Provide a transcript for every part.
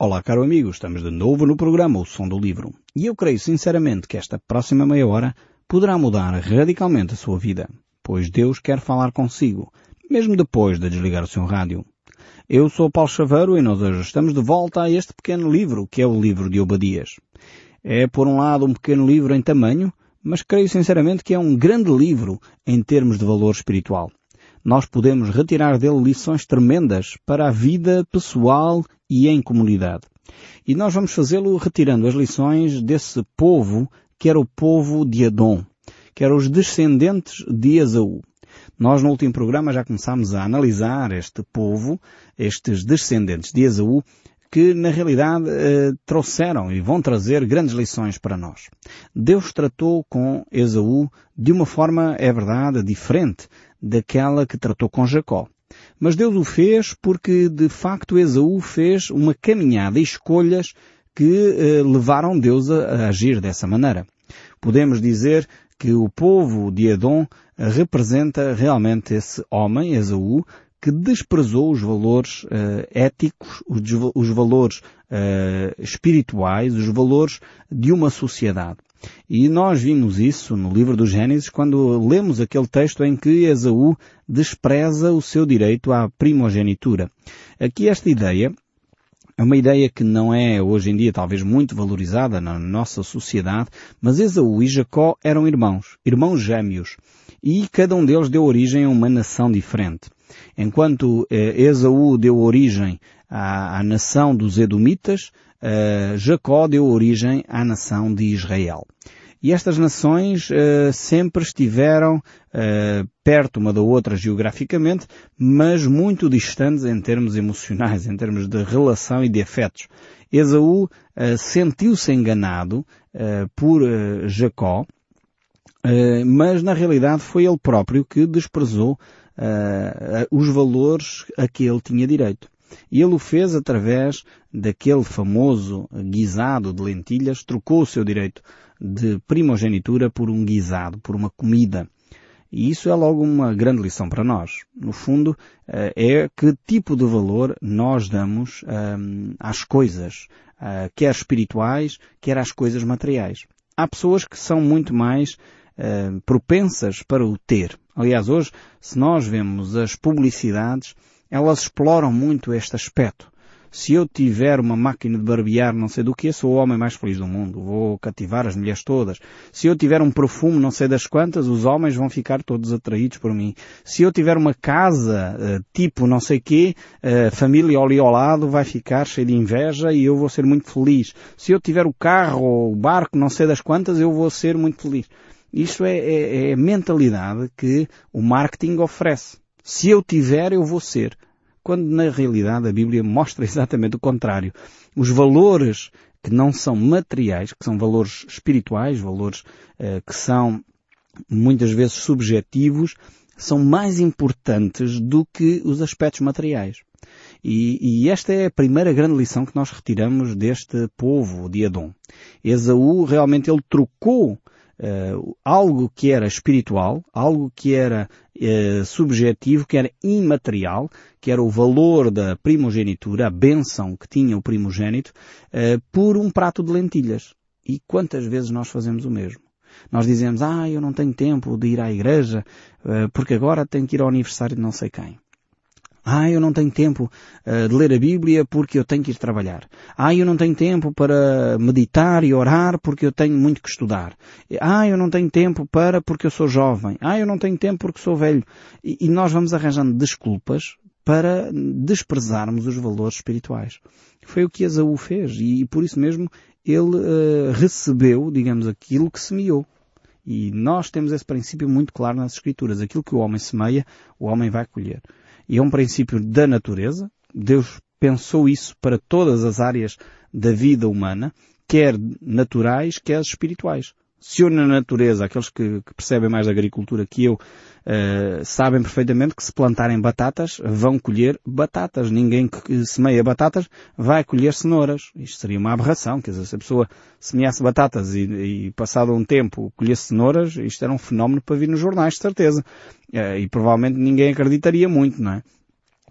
Olá, caro amigo, estamos de novo no programa O Som do Livro. E eu creio sinceramente que esta próxima meia hora poderá mudar radicalmente a sua vida, pois Deus quer falar consigo, mesmo depois de desligar o seu rádio. Eu sou Paulo Chaveiro e nós hoje estamos de volta a este pequeno livro, que é o livro de Obadias. É, por um lado, um pequeno livro em tamanho, mas creio sinceramente que é um grande livro em termos de valor espiritual nós podemos retirar dele lições tremendas para a vida pessoal e em comunidade. E nós vamos fazê-lo retirando as lições desse povo que era o povo de Adão, que eram os descendentes de Esaú. Nós no último programa já começámos a analisar este povo, estes descendentes de Esaú, que na realidade eh, trouxeram e vão trazer grandes lições para nós. Deus tratou com Esaú de uma forma, é verdade, diferente daquela que tratou com Jacó. Mas Deus o fez porque de facto Esaú fez uma caminhada e escolhas que eh, levaram Deus a, a agir dessa maneira. Podemos dizer que o povo de Edom representa realmente esse homem, Esaú, que desprezou os valores uh, éticos, os, os valores uh, espirituais, os valores de uma sociedade. E nós vimos isso no livro do Gênesis quando lemos aquele texto em que Esaú despreza o seu direito à primogenitura. Aqui esta ideia é uma ideia que não é hoje em dia talvez muito valorizada na nossa sociedade, mas Esaú e Jacó eram irmãos, irmãos gêmeos, e cada um deles deu origem a uma nação diferente. Enquanto eh, Esaú deu origem à, à nação dos Edomitas, uh, Jacó deu origem à nação de Israel. E estas nações uh, sempre estiveram uh, perto uma da outra geograficamente, mas muito distantes em termos emocionais, em termos de relação e de afetos. Esaú uh, sentiu-se enganado por Jacó, mas na realidade foi ele próprio que desprezou os valores a que ele tinha direito. E ele o fez através daquele famoso guisado de lentilhas, trocou o seu direito de primogenitura por um guisado, por uma comida. E isso é logo uma grande lição para nós. No fundo, eh, é que tipo de valor nós damos um, às coisas, uh, quer espirituais, quer às coisas materiais. Há pessoas que são muito mais uh, propensas para o ter. Aliás, hoje, se nós vemos as publicidades, elas exploram muito este aspecto. Se eu tiver uma máquina de barbear não sei do que, sou o homem mais feliz do mundo. Vou cativar as mulheres todas. Se eu tiver um perfume não sei das quantas, os homens vão ficar todos atraídos por mim. Se eu tiver uma casa uh, tipo não sei quê, a uh, família ali ao lado vai ficar cheia de inveja e eu vou ser muito feliz. Se eu tiver o carro ou o barco não sei das quantas, eu vou ser muito feliz. Isto é, é, é a mentalidade que o marketing oferece. Se eu tiver, eu vou ser. Quando na realidade a Bíblia mostra exatamente o contrário. Os valores que não são materiais, que são valores espirituais, valores uh, que são muitas vezes subjetivos, são mais importantes do que os aspectos materiais. E, e, esta é a primeira grande lição que nós retiramos deste povo de Adão. Esaú realmente ele trocou uh, algo que era espiritual, algo que era uh, subjetivo, que era imaterial, que era o valor da primogenitura, a bênção que tinha o primogênito, uh, por um prato de lentilhas. E quantas vezes nós fazemos o mesmo? Nós dizemos, ah, eu não tenho tempo de ir à igreja, porque agora tenho que ir ao aniversário de não sei quem. Ah, eu não tenho tempo uh, de ler a Bíblia porque eu tenho que ir trabalhar. Ah, eu não tenho tempo para meditar e orar porque eu tenho muito que estudar. Ah, eu não tenho tempo para porque eu sou jovem. Ah, eu não tenho tempo porque sou velho. E, e nós vamos arranjando desculpas para desprezarmos os valores espirituais. Foi o que Esaú fez e, e por isso mesmo ele uh, recebeu, digamos, aquilo que semeou. E nós temos esse princípio muito claro nas Escrituras. Aquilo que o homem semeia, o homem vai colher e é um princípio da natureza. Deus pensou isso para todas as áreas da vida humana, quer naturais, quer espirituais. Se na natureza, aqueles que, que percebem mais da agricultura que eu, uh, sabem perfeitamente que se plantarem batatas, vão colher batatas. Ninguém que semeia batatas vai colher cenouras. Isto seria uma aberração. Quer dizer, se a pessoa semeasse batatas e, e passado um tempo colhesse cenouras, isto era um fenómeno para vir nos jornais, de certeza. Uh, e provavelmente ninguém acreditaria muito, não é?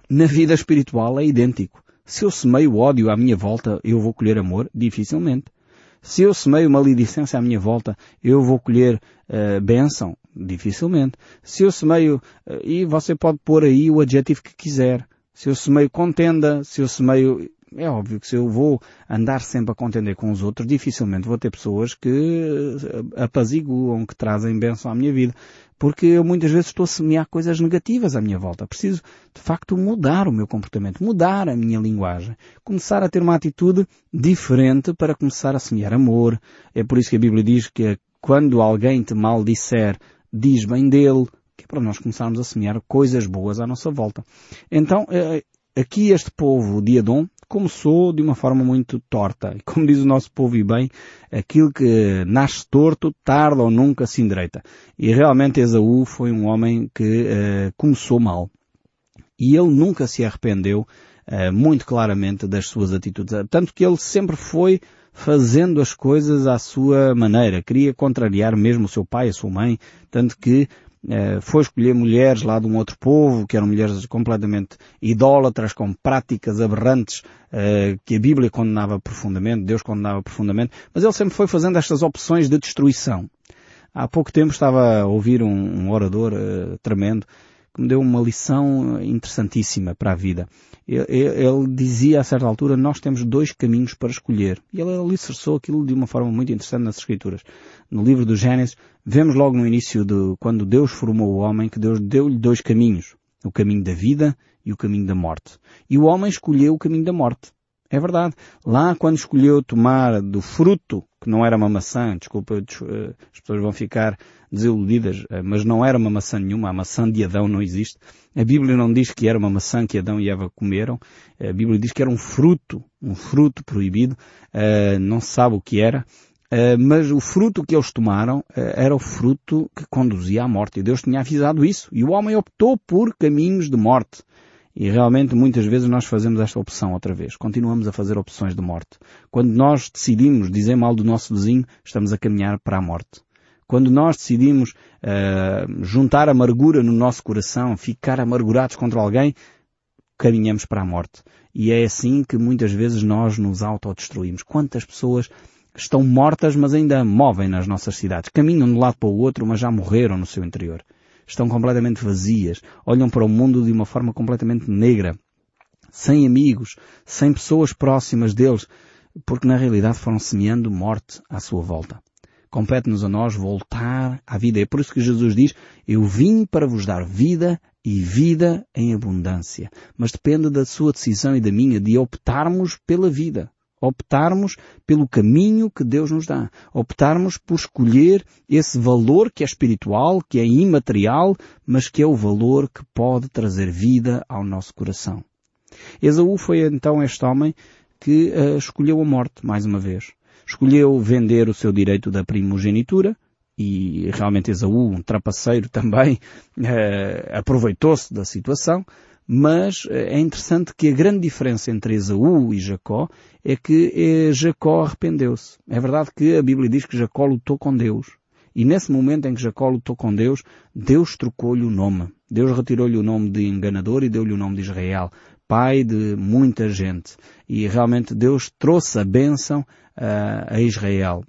Na vida espiritual é idêntico. Se eu semeio ódio à minha volta, eu vou colher amor? Dificilmente. Se eu semeio maledicência à minha volta, eu vou colher uh, bênção? Dificilmente. Se eu semeio, uh, e você pode pôr aí o adjetivo que quiser. Se eu semeio contenda, se eu semeio é óbvio que se eu vou andar sempre a contender com os outros, dificilmente vou ter pessoas que eh, apaziguam, que trazem bênção à minha vida. Porque eu muitas vezes estou a semear coisas negativas à minha volta. Preciso, de facto, mudar o meu comportamento, mudar a minha linguagem. Começar a ter uma atitude diferente para começar a semear amor. É por isso que a Bíblia diz que quando alguém te maldisser, diz bem dele, que é para nós começarmos a semear coisas boas à nossa volta. Então, eh, aqui este povo de Adão começou de uma forma muito torta. E como diz o nosso povo e bem, aquilo que nasce torto, tarda ou nunca se endireita. E realmente Esaú foi um homem que uh, começou mal. E ele nunca se arrependeu uh, muito claramente das suas atitudes. Tanto que ele sempre foi fazendo as coisas à sua maneira. Queria contrariar mesmo o seu pai, a sua mãe. Tanto que eh, foi escolher mulheres lá de um outro povo, que eram mulheres completamente idólatras, com práticas aberrantes, uh, que a Bíblia condenava profundamente, Deus condenava profundamente, mas ele sempre foi fazendo estas opções de destruição. Há pouco tempo estava a ouvir um, orador uh, tremendo, que me deu uma lição interessantíssima para a vida. Ele, ele, dizia a certa altura, nós temos dois caminhos para escolher. E ele alicerçou aquilo de uma forma muito interessante nas Escrituras. No livro do Gênesis, Vemos logo no início de quando Deus formou o homem que Deus deu-lhe dois caminhos. O caminho da vida e o caminho da morte. E o homem escolheu o caminho da morte. É verdade. Lá quando escolheu tomar do fruto, que não era uma maçã, desculpa, eh, as pessoas vão ficar desiludidas, eh, mas não era uma maçã nenhuma, a maçã de Adão não existe. A Bíblia não diz que era uma maçã que Adão e Eva comeram. A Bíblia diz que era um fruto, um fruto proibido. Eh, não se sabe o que era. Mas o fruto que eles tomaram era o fruto que conduzia à morte. E Deus tinha avisado isso. E o homem optou por caminhos de morte. E realmente muitas vezes nós fazemos esta opção outra vez. Continuamos a fazer opções de morte. Quando nós decidimos dizer mal do nosso vizinho, estamos a caminhar para a morte. Quando nós decidimos uh, juntar amargura no nosso coração, ficar amargurados contra alguém, caminhamos para a morte. E é assim que muitas vezes nós nos autodestruímos. Quantas pessoas estão mortas, mas ainda movem nas nossas cidades. Caminham de um lado para o outro, mas já morreram no seu interior. Estão completamente vazias. Olham para o mundo de uma forma completamente negra. Sem amigos, sem pessoas próximas deles, porque na realidade foram semeando morte à sua volta. Compete-nos a nós voltar à vida. É por isso que Jesus diz, eu vim para vos dar vida e vida em abundância. Mas depende da sua decisão e da minha de optarmos pela vida optarmos pelo caminho que Deus nos dá, optarmos por escolher esse valor que é espiritual, que é imaterial, mas que é o valor que pode trazer vida ao nosso coração. Esaú foi então este homem que uh, escolheu a morte mais uma vez. Escolheu vender o seu direito da primogenitura, e realmente Esaú, um trapaceiro também, uh, aproveitou-se da situação, mas eh, é interessante que a grande diferença entre Esaú e Jacó é que eh, Jacó arrependeu-se. É verdade que a Bíblia diz que Jacó lutou com Deus. E nesse momento em que Jacó lutou com Deus, Deus trocou-lhe o nome. Deus retirou-lhe o nome de enganador e deu-lhe o nome de Israel, pai de muita gente. E realmente Deus trouxe a bênção a Israel.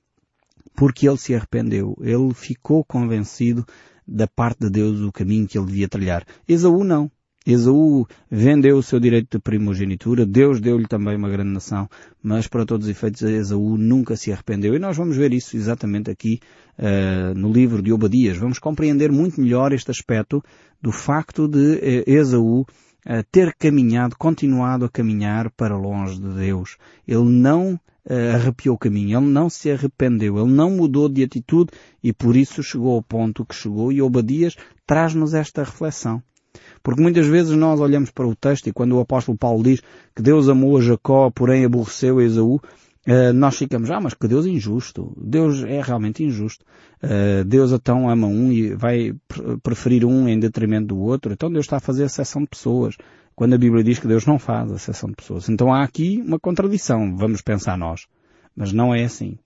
Porque ele se arrependeu. Ele ficou convencido da parte de Deus o caminho que ele devia trilhar. Esaú não. Esaú vendeu o seu direito de primogenitura, Deus deu-lhe também uma grande nação, mas para todos os efeitos Esaú nunca se arrependeu. E nós vamos ver isso exatamente aqui uh, no livro de Obadias. Vamos compreender muito melhor este aspecto do facto de uh, Esaú uh, ter caminhado, continuado a caminhar para longe de Deus. Ele não arrepiou o caminho, ele não se arrependeu, ele não mudou de atitude e por isso chegou ao ponto que chegou e Obadias traz-nos esta reflexão. Porque muitas vezes nós olhamos para o texto e quando o apóstolo Paulo diz que Deus amou a Jacó, porém aborreceu a Esaú, Uh, nós ficamos, ah, mas que Deus é injusto. Deus é realmente injusto. Uh, Deus então ama um e vai preferir um em detrimento do outro. Então Deus está a fazer exceção de pessoas. Quando a Bíblia diz que Deus não faz exceção de pessoas. Então há aqui uma contradição, vamos pensar nós. Mas não é assim.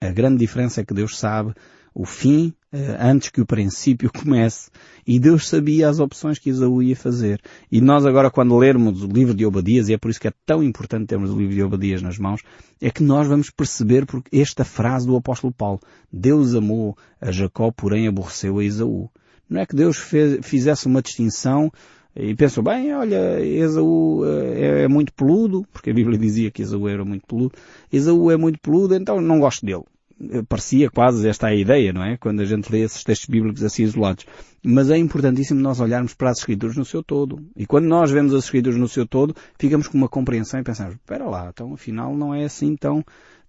A grande diferença é que Deus sabe o fim uh, antes que o princípio comece. E Deus sabia as opções que Esaú ia fazer. E nós agora quando lermos o livro de Obadias, e é por isso que é tão importante termos o livro de Obadias nas mãos, é que nós vamos perceber porque esta frase do apóstolo Paulo. Deus amou a Jacó, porém aborreceu a Esaú. Não é que Deus fez, fizesse uma distinção e pensou, bem, olha, Esaú é, é, muito peludo, porque a Bíblia dizia que Esaú era muito peludo. Esaú é muito peludo, então não gosto dele. Parecia quase esta a ideia, não é? Quando a gente lê esses textos bíblicos assim isolados. Mas é importantíssimo nós olharmos para as Escrituras no seu todo. E quando nós vemos as Escrituras no seu todo, ficamos com uma compreensão e pensamos, espera lá, então afinal não é assim tão,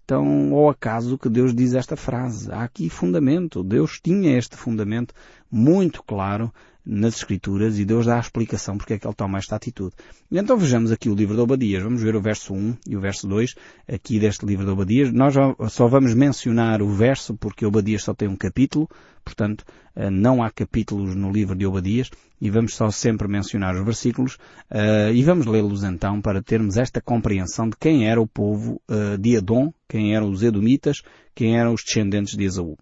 tão ao acaso que Deus diz esta frase. Há aqui fundamento. Deus tinha este fundamento muito claro nas Escrituras e Deus dá a explicação porque é que ele toma esta atitude. Então vejamos aqui o livro de Obadias. Vamos ver o verso 1 e o verso 2 aqui deste livro de Obadias. Nós só vamos mencionar o verso porque Obadias só tem um capítulo, portanto eh, não há capítulos no livro de Obadias e vamos só sempre mencionar os versículos uh, e vamos lê-los então para termos esta compreensão de quem era o povo uh, de Edom, quem eram os Edomitas, quem eram os descendentes de Esaú.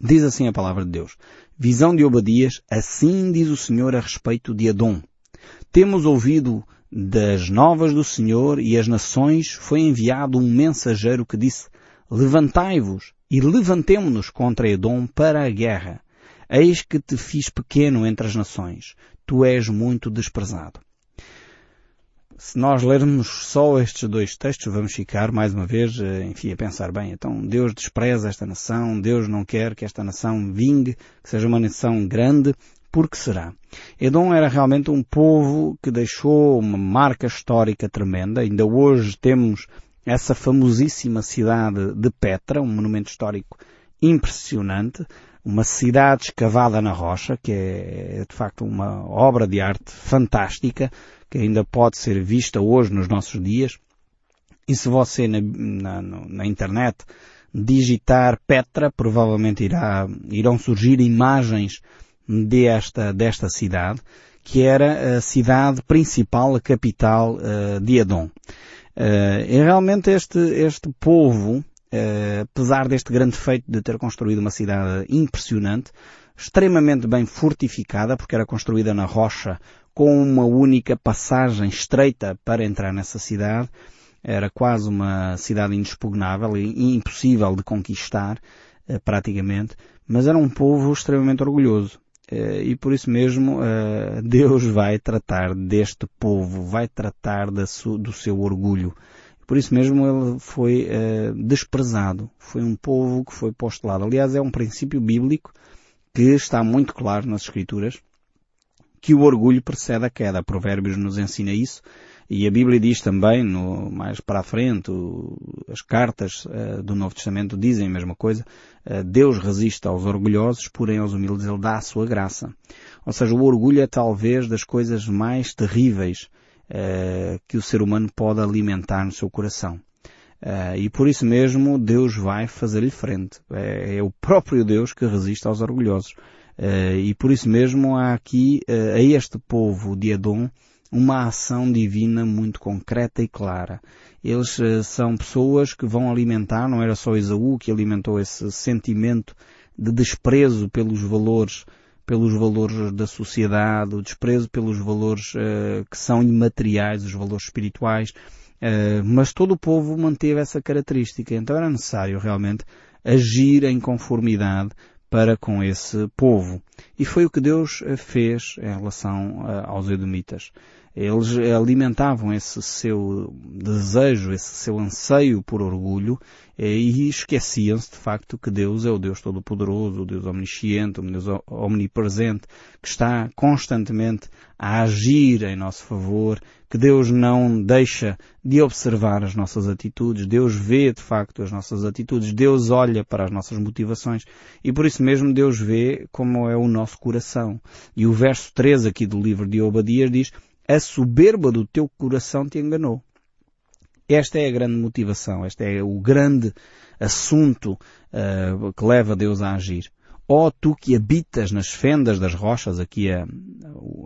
Diz assim a palavra de Deus. Visão de Obadias, assim diz o Senhor a respeito de Adom. Temos ouvido das novas do Senhor e as nações foi enviado um mensageiro que disse, levantai-vos e levantemo-nos contra Edom para a guerra. Eis que te fiz pequeno entre as nações. Tu és muito desprezado se nós lermos só estes dois textos, vamos ficar, mais uma vez, eh, enfim, a pensar, bem, então Deus despreza esta nação, Deus não quer que esta nação vingue, que seja uma nação grande, por que será? Edom era realmente um povo que deixou uma marca histórica tremenda, ainda hoje temos essa famosíssima cidade de Petra, um monumento histórico impressionante, uma cidade escavada na rocha, que é de facto uma obra de arte fantástica, que ainda pode ser vista hoje nos nossos dias. E se você na, na, na internet digitar Petra, provavelmente irá, irão surgir imagens desta, desta cidade, que era a cidade principal, a capital uh, de Edom. Uh, e realmente este, este povo, apesar deste grande feito de ter construído uma cidade impressionante, extremamente bem fortificada, porque era construída na rocha com uma única passagem estreita para entrar nessa cidade. Era quase uma cidade inexpugnável e impossível de conquistar, eh, praticamente, mas era um povo extremamente orgulhoso. Eh, e por isso mesmo eh, Deus vai tratar deste povo, vai tratar do seu orgulho. Por isso mesmo ele foi desprezado. Foi um povo que foi posto de lado. Aliás, é um princípio bíblico que está muito claro nas Escrituras que o orgulho precede a queda. Provérbios nos ensina isso. E a Bíblia diz também, no, mais para a frente, o, as cartas uh, do Novo Testamento dizem a mesma coisa. Uh, Deus resiste aos orgulhosos, porém aos humildes Ele dá a sua graça. Ou seja, o orgulho é talvez das coisas mais terríveis uh, que o ser humano pode alimentar no seu coração. e por isso mesmo Deus vai fazer-lhe frente. É, é o próprio Deus que resiste aos orgulhosos. Uh, e por isso mesmo há aqui, uh, a este povo de Edom, uma ação divina muito concreta e clara. Eles uh, são pessoas que vão alimentar, não era só Esaú que alimentou esse sentimento de desprezo pelos valores, pelos valores da sociedade, o desprezo pelos valores que são imateriais, os valores espirituais, mas todo o povo manteve essa característica. Então era necessário realmente agir em conformidade para com esse povo. E foi o que Deus eh, fez em relação aos Edomitas. Eles alimentavam esse seu desejo, esse seu anseio por orgulho e esqueciam-se de facto que Deus é o Deus Todo-Poderoso, o Deus Omnisciente, o Deus Omnipresente, que está constantemente a agir em nosso favor, que Deus não deixa de observar as nossas atitudes, Deus vê de facto as nossas atitudes, Deus olha para as nossas motivações e por isso mesmo Deus vê como é o nosso coração. E o verso 3 aqui do livro de Obadias diz a soberba do teu coração te enganou. Esta é a grande motivação, este é o grande assunto uh, que leva Deus a agir. Ó oh, tu que habitas nas fendas das rochas, aqui a,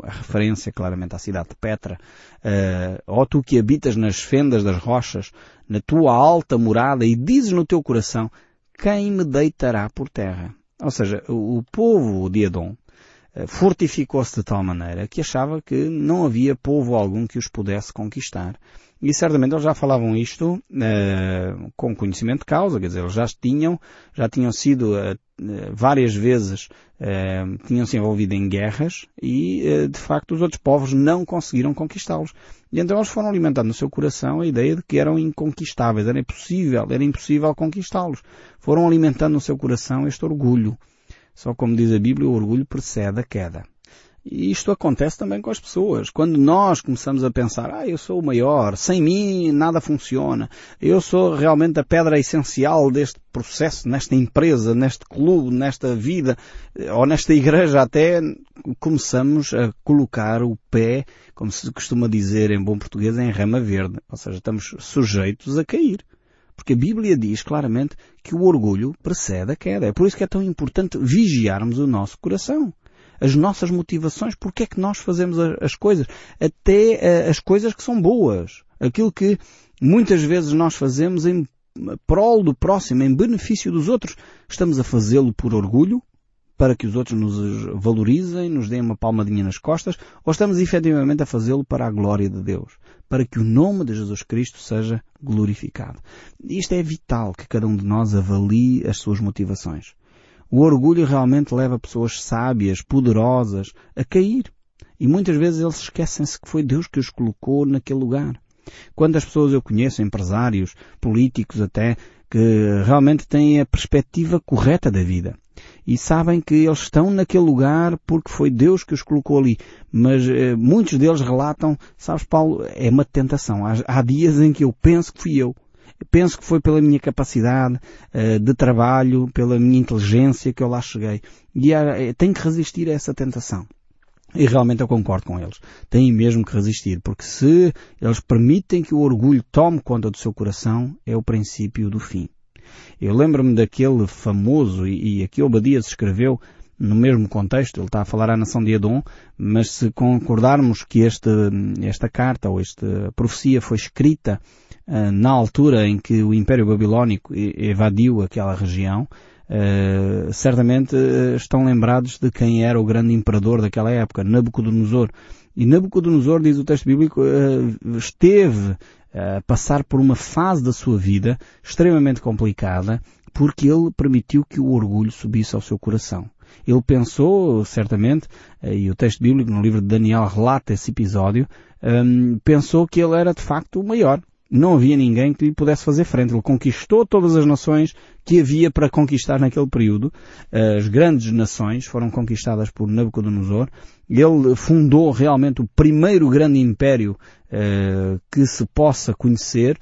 a referência claramente à cidade de Petra, uh, ó oh, tu que habitas nas fendas das rochas, na tua alta morada, e dizes no teu coração, quem me deitará por terra? Ou seja, o povo de eh, fortificou-se de tal maneira que achava que não havia povo algum que os pudesse conquistar. E certamente eles já falavam isto uh, com conhecimento de causa, quer dizer, eles já tinham, já tinham sido uh, várias vezes, uh, tinham se envolvido em guerras e, de facto, os outros povos não conseguiram conquistá-los. E então eles foram alimentando no seu coração a ideia de que eram inconquistáveis, era impossível, era impossível conquistá-los. Foram alimentando no seu coração este orgulho. Só como diz a Bíblia, o orgulho precede a queda. E isto acontece também com as pessoas. Quando nós começamos a pensar, ah, eu sou o maior, sem mim nada funciona, eu sou realmente a pedra essencial deste processo, nesta empresa, neste clube, nesta vida, ou nesta igreja até, começamos a colocar o pé, como se costuma dizer em bom português, em rama verde. Ou seja, estamos sujeitos a cair. Porque a Bíblia diz claramente que o orgulho precede a queda. É por isso que é tão importante vigiarmos o nosso coração. As nossas motivações, porque é que nós fazemos as coisas. Até eh, as coisas que são boas. Aquilo que muitas vezes nós fazemos em prol do próximo, em benefício dos outros. Estamos a fazê-lo por orgulho, para que os outros nos valorizem, nos deem uma palmadinha nas costas, ou estamos efetivamente a fazê-lo para a glória de Deus, para que o nome de Jesus Cristo seja glorificado. Isto é vital que cada um de nós avalie as suas motivações. O orgulho realmente leva pessoas sábias, poderosas, a cair. E muitas vezes eles esquecem-se que foi Deus que os colocou naquele lugar. Quantas pessoas eu conheço, empresários, políticos até, que realmente têm a perspectiva correta da vida e sabem que eles estão naquele lugar porque foi Deus que os colocou ali. Mas eh, muitos deles relatam, sabes Paulo, é uma tentação. Há, há, dias em que eu penso que fui eu. Penso que foi pela minha capacidade eh, de trabalho, pela minha inteligência que eu lá cheguei. E há, eh, tenho que resistir a essa tentação. E realmente eu concordo com eles. Têm mesmo que resistir, porque se eles permitem que o orgulho tome conta do seu coração, é o princípio do fim. Eu lembro-me daquele famoso, e, e aqui Obadias escreveu no mesmo contexto, ele está a falar à nação de Edom, mas se concordarmos que este, esta carta ou esta profecia foi escrita uh, na altura em que o Império Babilónico evadiu aquela região, uh, certamente uh, estão lembrados de quem era o grande imperador daquela época, Nabucodonosor. E Nabucodonosor, diz o texto bíblico, esteve a passar por uma fase da sua vida extremamente complicada porque ele permitiu que o orgulho subisse ao seu coração. Ele pensou, certamente, eh, e o texto bíblico no livro de Daniel relata esse episódio, um, pensou que ele era de facto o maior. Não havia ninguém que lhe pudesse fazer frente. Ele conquistou todas as nações que havia para conquistar naquele período. As grandes nações foram conquistadas por Nabucodonosor. Ele fundou realmente o primeiro grande império uh, que se possa conhecer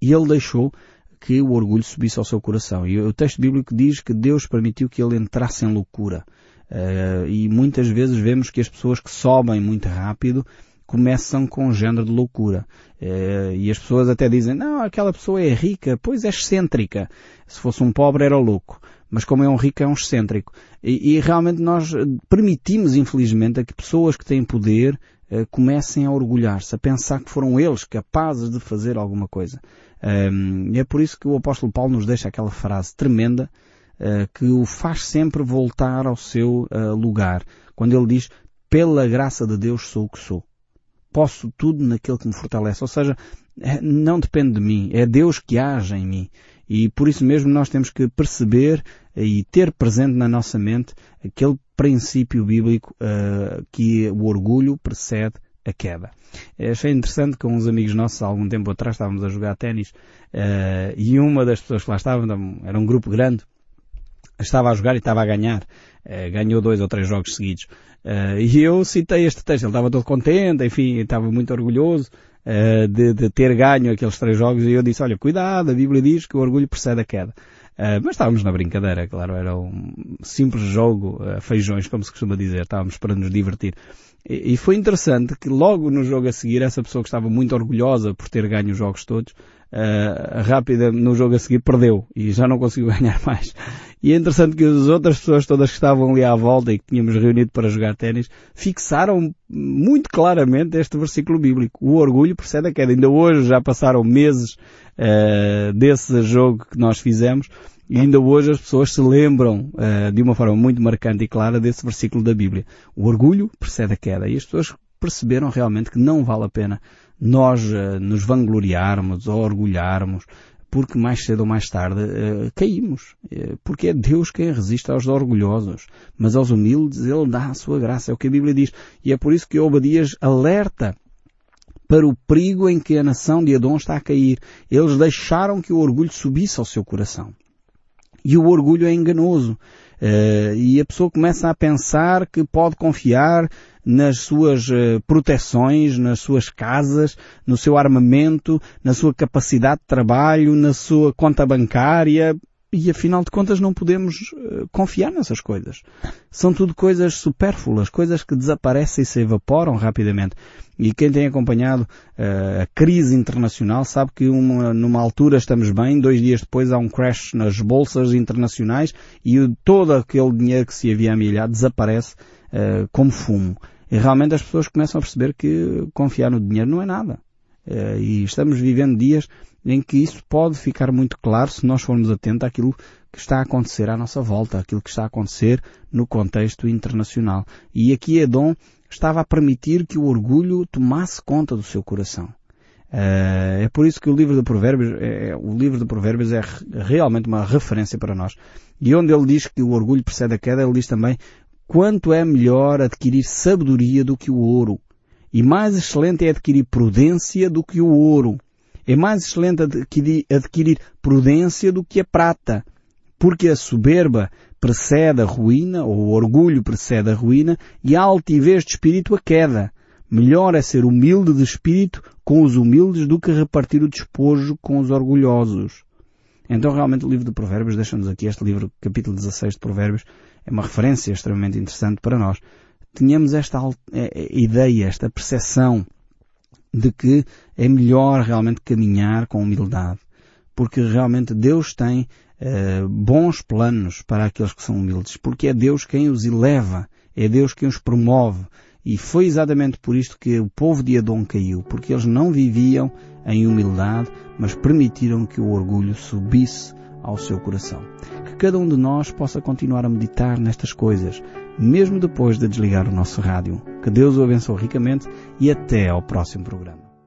e ele deixou que o orgulho subisse ao seu coração. E o texto bíblico diz que Deus permitiu que ele entrasse em loucura. Uh, e muitas vezes vemos que as pessoas que sobem muito rápido começam com um género de loucura. Uh, e as pessoas até dizem, não, aquela pessoa é rica, pois é excêntrica. Se fosse um pobre era louco. Mas como é um rico é um excêntrico. E, e realmente nós permitimos, infelizmente, a que pessoas que têm poder uh, comecem a orgulhar-se, a pensar que foram eles capazes de fazer alguma coisa. Um, e é por isso que o apóstolo Paulo nos deixa aquela frase tremenda uh, que o faz sempre voltar ao seu uh, lugar. Quando ele diz, pela graça de Deus sou o que sou. Posso tudo naquele que me fortalece. Ou seja, é, não depende de mim. É Deus que age em mim. E por isso mesmo nós temos que perceber e ter presente na nossa mente aquele princípio bíblico uh, que o orgulho precede a queda. Achei interessante que uns amigos nossos, há algum tempo atrás, estávamos a jogar ténis uh, e uma das pessoas que lá estavam, era um grupo grande, estava a jogar e estava a ganhar. Uh, ganhou dois ou três jogos seguidos. Uh, e eu citei este texto. Ele estava todo contente, enfim, estava muito orgulhoso de, de, ter ganho aqueles três jogos. E eu disse, olha, cuidado, a Bíblia diz que o orgulho precede a queda. Mas estávamos na brincadeira, claro, era um simples jogo, feijões, como se costuma dizer, estávamos para nos divertir. E, e, foi interessante que logo no jogo a seguir, essa pessoa que estava muito orgulhosa por ter ganho os jogos todos, uh, rápida no jogo a seguir perdeu e já não conseguiu ganhar mais. E é interessante que as outras pessoas todas que estavam ali à volta e que tínhamos reunido para jogar ténis, fixaram muito claramente este versículo bíblico. O orgulho precede a queda. Ainda hoje já passaram meses uh, desse jogo que nós fizemos E ainda hoje as pessoas se lembram uh, de uma forma muito marcante e clara desse versículo da Bíblia. O orgulho precede a queda. E as pessoas perceberam realmente que não vale a pena nós uh, nos vangloriarmos ou orgulharmos porque mais cedo ou mais tarde uh, caímos. Uh, porque é Deus quem resiste aos orgulhosos. Mas aos humildes Ele dá a sua graça. É o que a Bíblia diz. E é por isso que Obadias alerta para o perigo em que a nação de Edom está a cair. Eles deixaram que o orgulho subisse ao seu coração. E o orgulho é enganoso. Uh, e a pessoa começa a pensar que pode confiar nas suas uh, proteções, nas suas casas, no seu armamento, na sua capacidade de trabalho, na sua conta bancária, e afinal de contas não podemos uh, confiar nessas coisas. São tudo coisas supérfluas, coisas que desaparecem e se evaporam rapidamente. E quem tem acompanhado uh, a crise internacional sabe que uma, numa altura estamos bem, dois dias depois há um crash nas bolsas internacionais e o, todo aquele dinheiro que se havia amilhado desaparece uh, como fumo. E realmente as pessoas começam a perceber que confiar no dinheiro não é nada. e estamos vivendo dias em que isso pode ficar muito claro se nós formos atentos àquilo que está a acontecer à nossa volta, àquilo que está a acontecer no contexto internacional. E aqui Edom estava a permitir que o orgulho tomasse conta do seu coração. Uh, é por isso que o livro de Provérbios, é, é, o livro de Provérbios é realmente uma referência para nós. E onde ele diz que o orgulho precede a queda, ele diz também quanto é melhor adquirir sabedoria do que o ouro. E mais excelente é adquirir prudência do que o ouro. É mais excelente adquirir, prudência do que a prata, porque a soberba precede a ruína, ou o orgulho precede a ruína, e a altivez de espírito a queda. Melhor é ser humilde de espírito com os humildes do que repartir o despojo com os orgulhosos. Então realmente o livro de Provérbios deixa-nos aqui, este livro, capítulo 16 de Provérbios, é uma referência extremamente interessante para nós. Tenhamos esta é, é, ideia, esta percepção de que é melhor realmente caminhar com humildade, porque realmente Deus tem uh, bons planos para aqueles que são humildes, porque é Deus quem os eleva, é Deus quem os promove. E foi exatamente por isto que o povo de Adão caiu, porque eles não viviam em humildade, mas permitiram que o orgulho subisse ao seu coração. Que cada um de nós possa continuar a meditar nestas coisas, mesmo depois de desligar o nosso rádio. Que Deus o abençoe ricamente e até ao próximo programa.